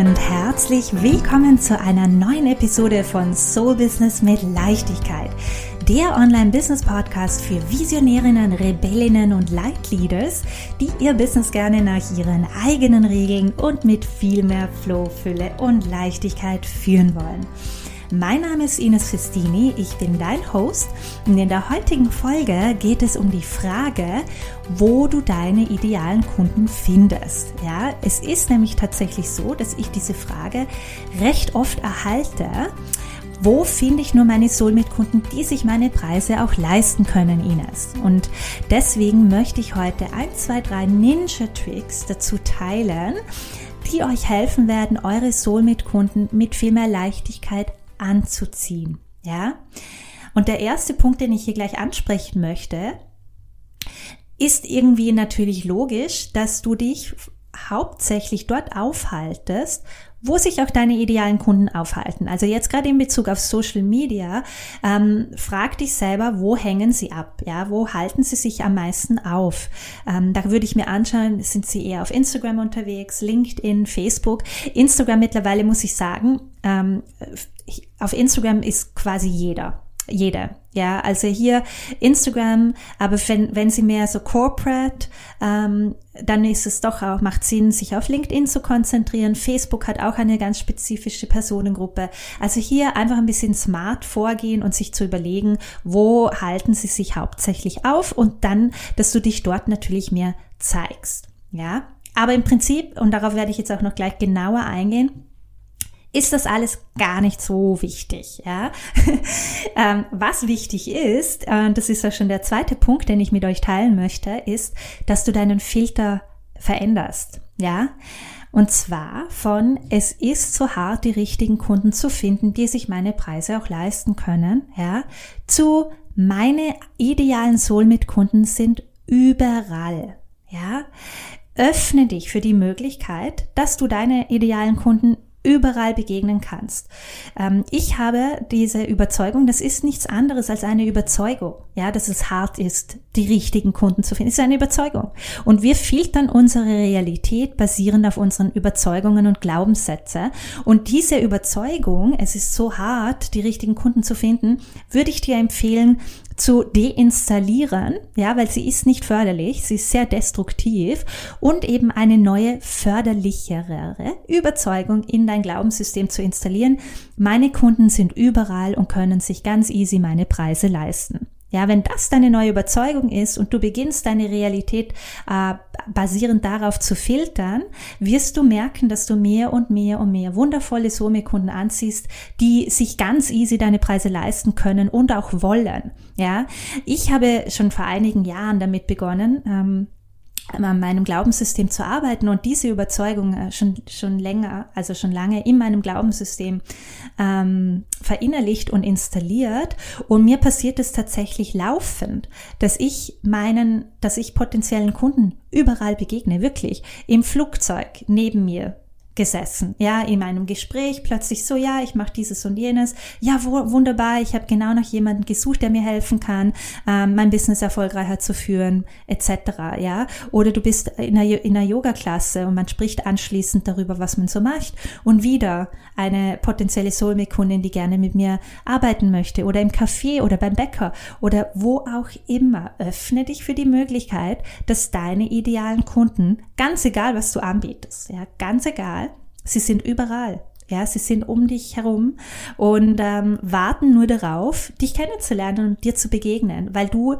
und herzlich willkommen zu einer neuen Episode von Soul Business mit Leichtigkeit. Der Online-Business-Podcast für Visionärinnen, Rebellinnen und Leitleaders, die ihr Business gerne nach ihren eigenen Regeln und mit viel mehr Flow, Fülle und Leichtigkeit führen wollen. Mein Name ist Ines Festini, ich bin dein Host und in der heutigen Folge geht es um die Frage, wo du deine idealen Kunden findest. Ja, es ist nämlich tatsächlich so, dass ich diese Frage recht oft erhalte. Wo finde ich nur meine Soulmate-Kunden, die sich meine Preise auch leisten können, Ines? Und deswegen möchte ich heute ein, zwei, drei Ninja-Tricks dazu teilen, die euch helfen werden, eure Soulmate-Kunden mit viel mehr Leichtigkeit anzuziehen. Ja? Und der erste Punkt, den ich hier gleich ansprechen möchte, ist irgendwie natürlich logisch, dass du dich hauptsächlich dort aufhaltest, wo sich auch deine idealen Kunden aufhalten. Also jetzt gerade in Bezug auf Social Media, ähm, frag dich selber, wo hängen sie ab? Ja, wo halten sie sich am meisten auf? Ähm, da würde ich mir anschauen, sind sie eher auf Instagram unterwegs, LinkedIn, Facebook. Instagram mittlerweile muss ich sagen, ähm, auf Instagram ist quasi jeder jeder. Ja, also hier Instagram, aber wenn, wenn Sie mehr so corporate, ähm, dann ist es doch auch, macht Sinn, sich auf LinkedIn zu konzentrieren. Facebook hat auch eine ganz spezifische Personengruppe. Also hier einfach ein bisschen smart vorgehen und sich zu überlegen, wo halten Sie sich hauptsächlich auf und dann, dass du dich dort natürlich mehr zeigst. Ja, aber im Prinzip, und darauf werde ich jetzt auch noch gleich genauer eingehen, ist das alles gar nicht so wichtig. Ja? ähm, was wichtig ist, äh, das ist ja schon der zweite Punkt, den ich mit euch teilen möchte, ist, dass du deinen Filter veränderst. Ja, und zwar von es ist so hart, die richtigen Kunden zu finden, die sich meine Preise auch leisten können, ja, zu meine idealen Soulmate-Kunden sind überall. Ja, öffne dich für die Möglichkeit, dass du deine idealen Kunden überall begegnen kannst. Ähm, ich habe diese Überzeugung, das ist nichts anderes als eine Überzeugung, ja, dass es hart ist, die richtigen Kunden zu finden. Es ist eine Überzeugung. Und wir filtern unsere Realität basierend auf unseren Überzeugungen und Glaubenssätze. Und diese Überzeugung, es ist so hart, die richtigen Kunden zu finden, würde ich dir empfehlen, zu deinstallieren, ja, weil sie ist nicht förderlich, sie ist sehr destruktiv und eben eine neue förderlichere Überzeugung in dein Glaubenssystem zu installieren. Meine Kunden sind überall und können sich ganz easy meine Preise leisten. Ja, wenn das deine neue Überzeugung ist und du beginnst deine Realität äh, basierend darauf zu filtern, wirst du merken, dass du mehr und mehr und mehr wundervolle Summe-Kunden anziehst, die sich ganz easy deine Preise leisten können und auch wollen. Ja, ich habe schon vor einigen Jahren damit begonnen, ähm, an meinem Glaubenssystem zu arbeiten und diese Überzeugung äh, schon, schon länger, also schon lange in meinem Glaubenssystem ähm, verinnerlicht und installiert. Und mir passiert es tatsächlich laufend, dass ich meinen, dass ich potenziellen Kunden überall begegne, wirklich im Flugzeug neben mir, gesessen, ja, in meinem Gespräch plötzlich so, ja, ich mache dieses und jenes, ja, wunderbar, ich habe genau nach jemanden gesucht, der mir helfen kann, ähm, mein Business erfolgreicher zu führen, etc., ja, oder du bist in einer, in einer Yoga-Klasse und man spricht anschließend darüber, was man so macht. Und wieder eine potenzielle Soulmate-Kundin, die gerne mit mir arbeiten möchte oder im Café oder beim Bäcker oder wo auch immer, öffne dich für die Möglichkeit, dass deine idealen Kunden, ganz egal, was du anbietest, ja, ganz egal, Sie sind überall. Ja, sie sind um dich herum und ähm, warten nur darauf, dich kennenzulernen und dir zu begegnen, weil du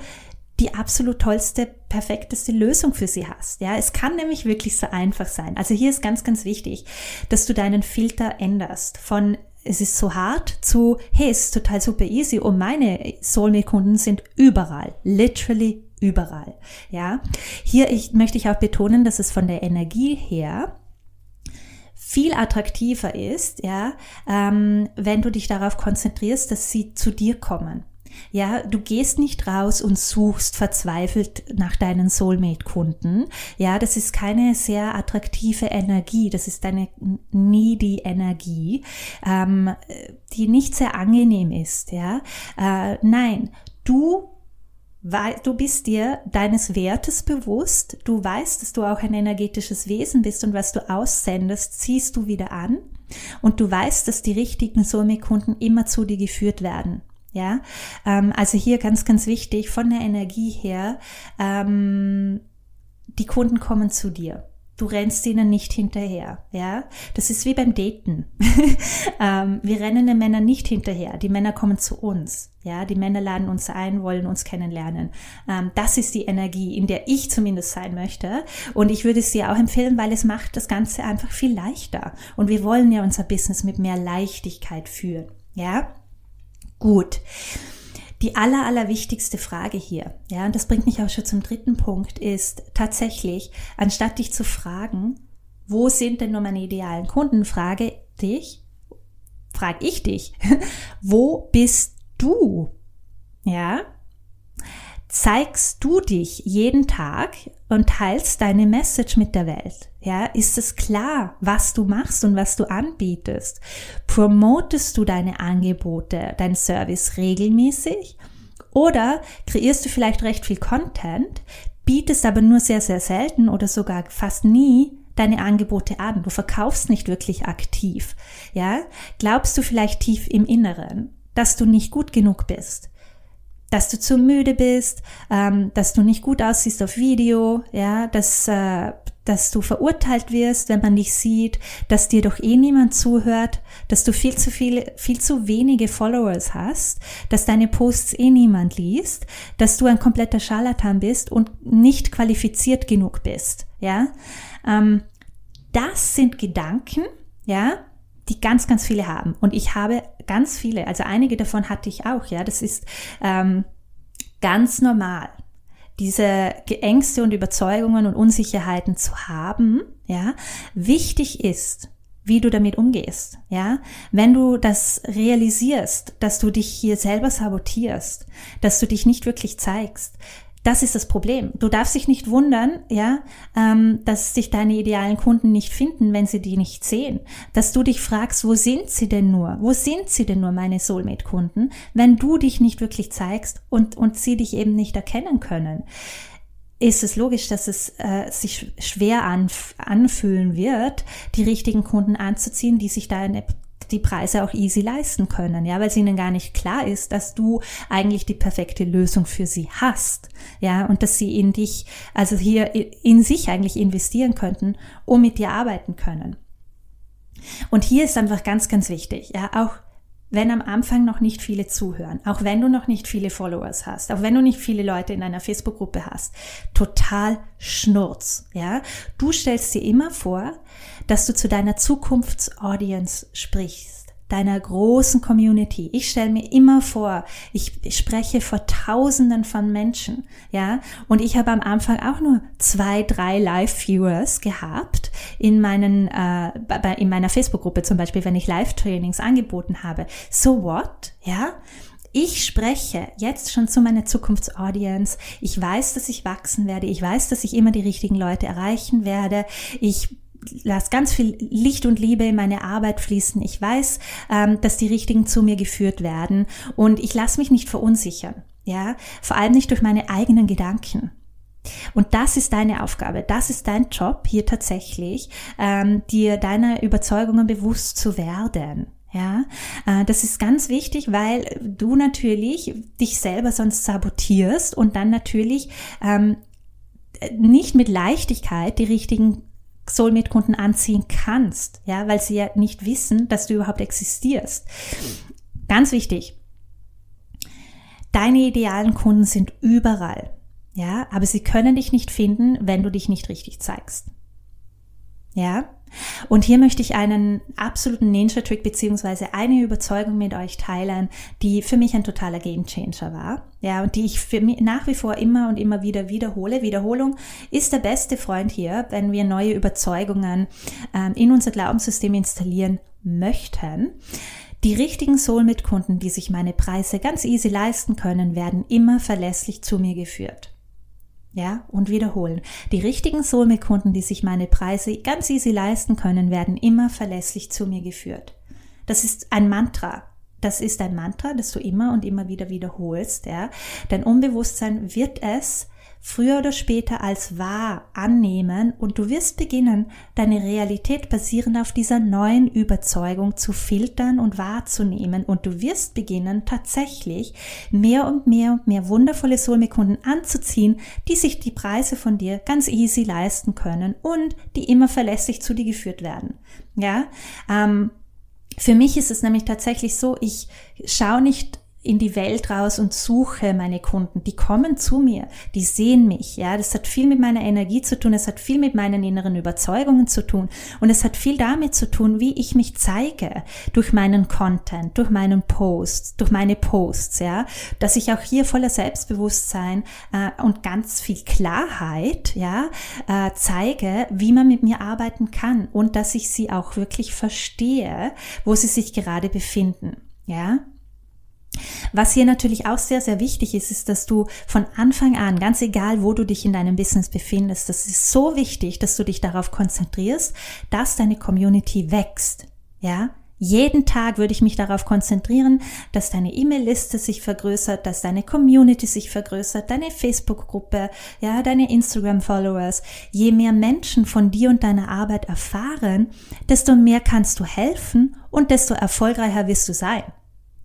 die absolut tollste, perfekteste Lösung für sie hast. Ja, es kann nämlich wirklich so einfach sein. Also hier ist ganz, ganz wichtig, dass du deinen Filter änderst von es ist so hart zu, hey, es ist total super easy und meine Soulmate-Kunden sind überall, literally überall. Ja, hier ich, möchte ich auch betonen, dass es von der Energie her viel attraktiver ist, ja, ähm, wenn du dich darauf konzentrierst, dass sie zu dir kommen. Ja, du gehst nicht raus und suchst verzweifelt nach deinen Soulmate-Kunden. Ja, das ist keine sehr attraktive Energie. Das ist eine needy Energie, ähm, die nicht sehr angenehm ist. Ja, äh, nein, du du bist dir deines Wertes bewusst, du weißt, dass du auch ein energetisches Wesen bist und was du aussendest, ziehst du wieder an und du weißt, dass die richtigen Soulmate-Kunden immer zu dir geführt werden. Ja, ähm, also hier ganz, ganz wichtig von der Energie her, ähm, die Kunden kommen zu dir. Du rennst ihnen nicht hinterher, ja. Das ist wie beim Daten. ähm, wir rennen den Männern nicht hinterher. Die Männer kommen zu uns, ja. Die Männer laden uns ein, wollen uns kennenlernen. Ähm, das ist die Energie, in der ich zumindest sein möchte. Und ich würde es dir auch empfehlen, weil es macht das Ganze einfach viel leichter. Und wir wollen ja unser Business mit mehr Leichtigkeit führen, ja. Gut die aller, aller wichtigste Frage hier, ja, und das bringt mich auch schon zum dritten Punkt, ist tatsächlich, anstatt dich zu fragen, wo sind denn nur meine idealen Kunden, frage dich, frag ich dich, wo bist du? Ja? zeigst du dich jeden Tag und teilst deine Message mit der Welt? Ja, ist es klar, was du machst und was du anbietest? Promotest du deine Angebote, dein Service regelmäßig? Oder kreierst du vielleicht recht viel Content, bietest aber nur sehr, sehr selten oder sogar fast nie deine Angebote an. Du verkaufst nicht wirklich aktiv. Ja, glaubst du vielleicht tief im Inneren, dass du nicht gut genug bist? dass du zu müde bist, ähm, dass du nicht gut aussiehst auf Video, ja, dass, äh, dass du verurteilt wirst, wenn man dich sieht, dass dir doch eh niemand zuhört, dass du viel zu viele, viel zu wenige Followers hast, dass deine Posts eh niemand liest, dass du ein kompletter Scharlatan bist und nicht qualifiziert genug bist, ja. Ähm, das sind Gedanken, ja, die ganz, ganz viele haben. Und ich habe ganz viele, also einige davon hatte ich auch, ja. Das ist ähm, ganz normal, diese Ängste und Überzeugungen und Unsicherheiten zu haben, ja. Wichtig ist, wie du damit umgehst, ja. Wenn du das realisierst, dass du dich hier selber sabotierst, dass du dich nicht wirklich zeigst, das ist das Problem. Du darfst dich nicht wundern, ja, ähm, dass sich deine idealen Kunden nicht finden, wenn sie die nicht sehen. Dass du dich fragst, wo sind sie denn nur? Wo sind sie denn nur, meine Soulmate-Kunden, wenn du dich nicht wirklich zeigst und, und sie dich eben nicht erkennen können? ist es logisch, dass es äh, sich schwer anf anfühlen wird, die richtigen Kunden anzuziehen, die sich da eine die Preise auch easy leisten können, ja, weil es ihnen gar nicht klar ist, dass du eigentlich die perfekte Lösung für sie hast, ja, und dass sie in dich, also hier in sich eigentlich investieren könnten, um mit dir arbeiten können. Und hier ist einfach ganz, ganz wichtig, ja, auch wenn am Anfang noch nicht viele zuhören, auch wenn du noch nicht viele Followers hast, auch wenn du nicht viele Leute in einer Facebook-Gruppe hast, total Schnurz, ja. Du stellst dir immer vor, dass du zu deiner Zukunftsaudience sprichst deiner großen Community. Ich stelle mir immer vor, ich spreche vor Tausenden von Menschen, ja, und ich habe am Anfang auch nur zwei, drei Live-Viewers gehabt in meinen, äh, in meiner Facebook-Gruppe zum Beispiel, wenn ich Live-Trainings angeboten habe. So what, ja? Ich spreche jetzt schon zu meiner Zukunftsaudience. Ich weiß, dass ich wachsen werde. Ich weiß, dass ich immer die richtigen Leute erreichen werde. Ich lass ganz viel Licht und Liebe in meine Arbeit fließen. Ich weiß, ähm, dass die Richtigen zu mir geführt werden und ich lasse mich nicht verunsichern. Ja, vor allem nicht durch meine eigenen Gedanken. Und das ist deine Aufgabe, das ist dein Job hier tatsächlich, ähm, dir deiner Überzeugungen bewusst zu werden. Ja, äh, das ist ganz wichtig, weil du natürlich dich selber sonst sabotierst und dann natürlich ähm, nicht mit Leichtigkeit die richtigen Soulmate-Kunden anziehen kannst, ja, weil sie ja nicht wissen, dass du überhaupt existierst. Ganz wichtig. Deine idealen Kunden sind überall, ja, aber sie können dich nicht finden, wenn du dich nicht richtig zeigst. Ja, und hier möchte ich einen absoluten Ninja-Trick beziehungsweise eine Überzeugung mit euch teilen, die für mich ein totaler Gamechanger war. Ja, und die ich für mich nach wie vor immer und immer wieder wiederhole. Wiederholung ist der beste Freund hier, wenn wir neue Überzeugungen ähm, in unser Glaubenssystem installieren möchten. Die richtigen Soulmate-Kunden, die sich meine Preise ganz easy leisten können, werden immer verlässlich zu mir geführt. Ja, und wiederholen. Die richtigen Soulmate-Kunden, die sich meine Preise ganz easy leisten können, werden immer verlässlich zu mir geführt. Das ist ein Mantra. Das ist ein Mantra, das du immer und immer wieder wiederholst. Ja? Dein Unbewusstsein wird es früher oder später als wahr annehmen und du wirst beginnen, deine Realität basierend auf dieser neuen Überzeugung zu filtern und wahrzunehmen und du wirst beginnen, tatsächlich mehr und mehr und mehr wundervolle Soulmate-Kunden anzuziehen, die sich die Preise von dir ganz easy leisten können und die immer verlässlich zu dir geführt werden. Ja, ähm, für mich ist es nämlich tatsächlich so, ich schaue nicht in die Welt raus und suche meine Kunden. Die kommen zu mir, die sehen mich. Ja, das hat viel mit meiner Energie zu tun. Es hat viel mit meinen inneren Überzeugungen zu tun. Und es hat viel damit zu tun, wie ich mich zeige durch meinen Content, durch meinen Post, durch meine Posts. Ja, dass ich auch hier voller Selbstbewusstsein äh, und ganz viel Klarheit, ja, äh, zeige, wie man mit mir arbeiten kann und dass ich sie auch wirklich verstehe, wo sie sich gerade befinden. Ja, was hier natürlich auch sehr, sehr wichtig ist, ist, dass du von Anfang an, ganz egal, wo du dich in deinem Business befindest, das ist so wichtig, dass du dich darauf konzentrierst, dass deine Community wächst. Ja, jeden Tag würde ich mich darauf konzentrieren, dass deine E-Mail-Liste sich vergrößert, dass deine Community sich vergrößert, deine Facebook-Gruppe, ja, deine Instagram-Followers. Je mehr Menschen von dir und deiner Arbeit erfahren, desto mehr kannst du helfen und desto erfolgreicher wirst du sein.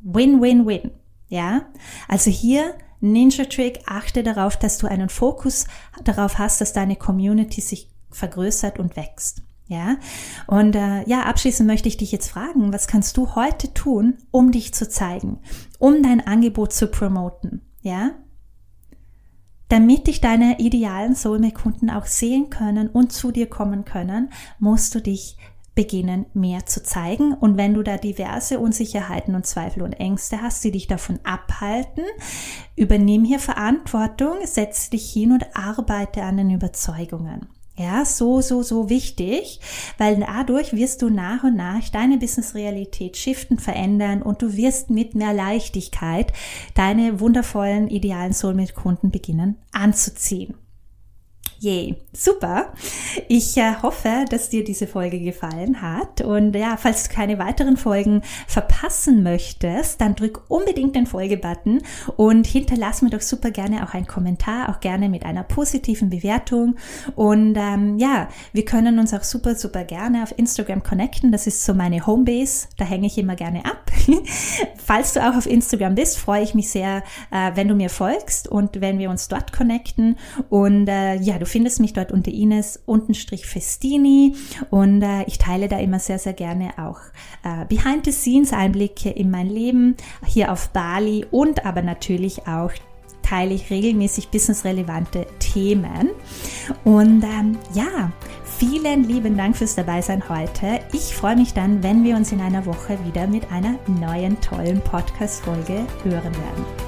Win-win-win. Ja, also hier Ninja Trick, achte darauf, dass du einen Fokus darauf hast, dass deine Community sich vergrößert und wächst. Ja, und äh, ja, abschließend möchte ich dich jetzt fragen, was kannst du heute tun, um dich zu zeigen, um dein Angebot zu promoten? Ja, damit dich deine idealen Soulmate-Kunden auch sehen können und zu dir kommen können, musst du dich beginnen mehr zu zeigen. Und wenn du da diverse Unsicherheiten und Zweifel und Ängste hast, die dich davon abhalten, übernimm hier Verantwortung, setz dich hin und arbeite an den Überzeugungen. Ja, so, so, so wichtig, weil dadurch wirst du nach und nach deine Business-Realität shiften, verändern und du wirst mit mehr Leichtigkeit deine wundervollen, idealen Soulmate-Kunden beginnen anzuziehen. Yay, super. Ich äh, hoffe, dass dir diese Folge gefallen hat. Und ja, falls du keine weiteren Folgen verpassen möchtest, dann drück unbedingt den Folge-Button und hinterlass mir doch super gerne auch einen Kommentar, auch gerne mit einer positiven Bewertung. Und ähm, ja, wir können uns auch super, super gerne auf Instagram connecten. Das ist so meine Homebase. Da hänge ich immer gerne ab. falls du auch auf Instagram bist, freue ich mich sehr, äh, wenn du mir folgst und wenn wir uns dort connecten. Und äh, ja, du findest mich dort unter Ines untenstrich Festini und äh, ich teile da immer sehr, sehr gerne auch äh, Behind the Scenes Einblicke in mein Leben hier auf Bali und aber natürlich auch teile ich regelmäßig businessrelevante Themen. Und ähm, ja, vielen lieben Dank fürs Dabeisein heute. Ich freue mich dann, wenn wir uns in einer Woche wieder mit einer neuen tollen Podcast-Folge hören werden.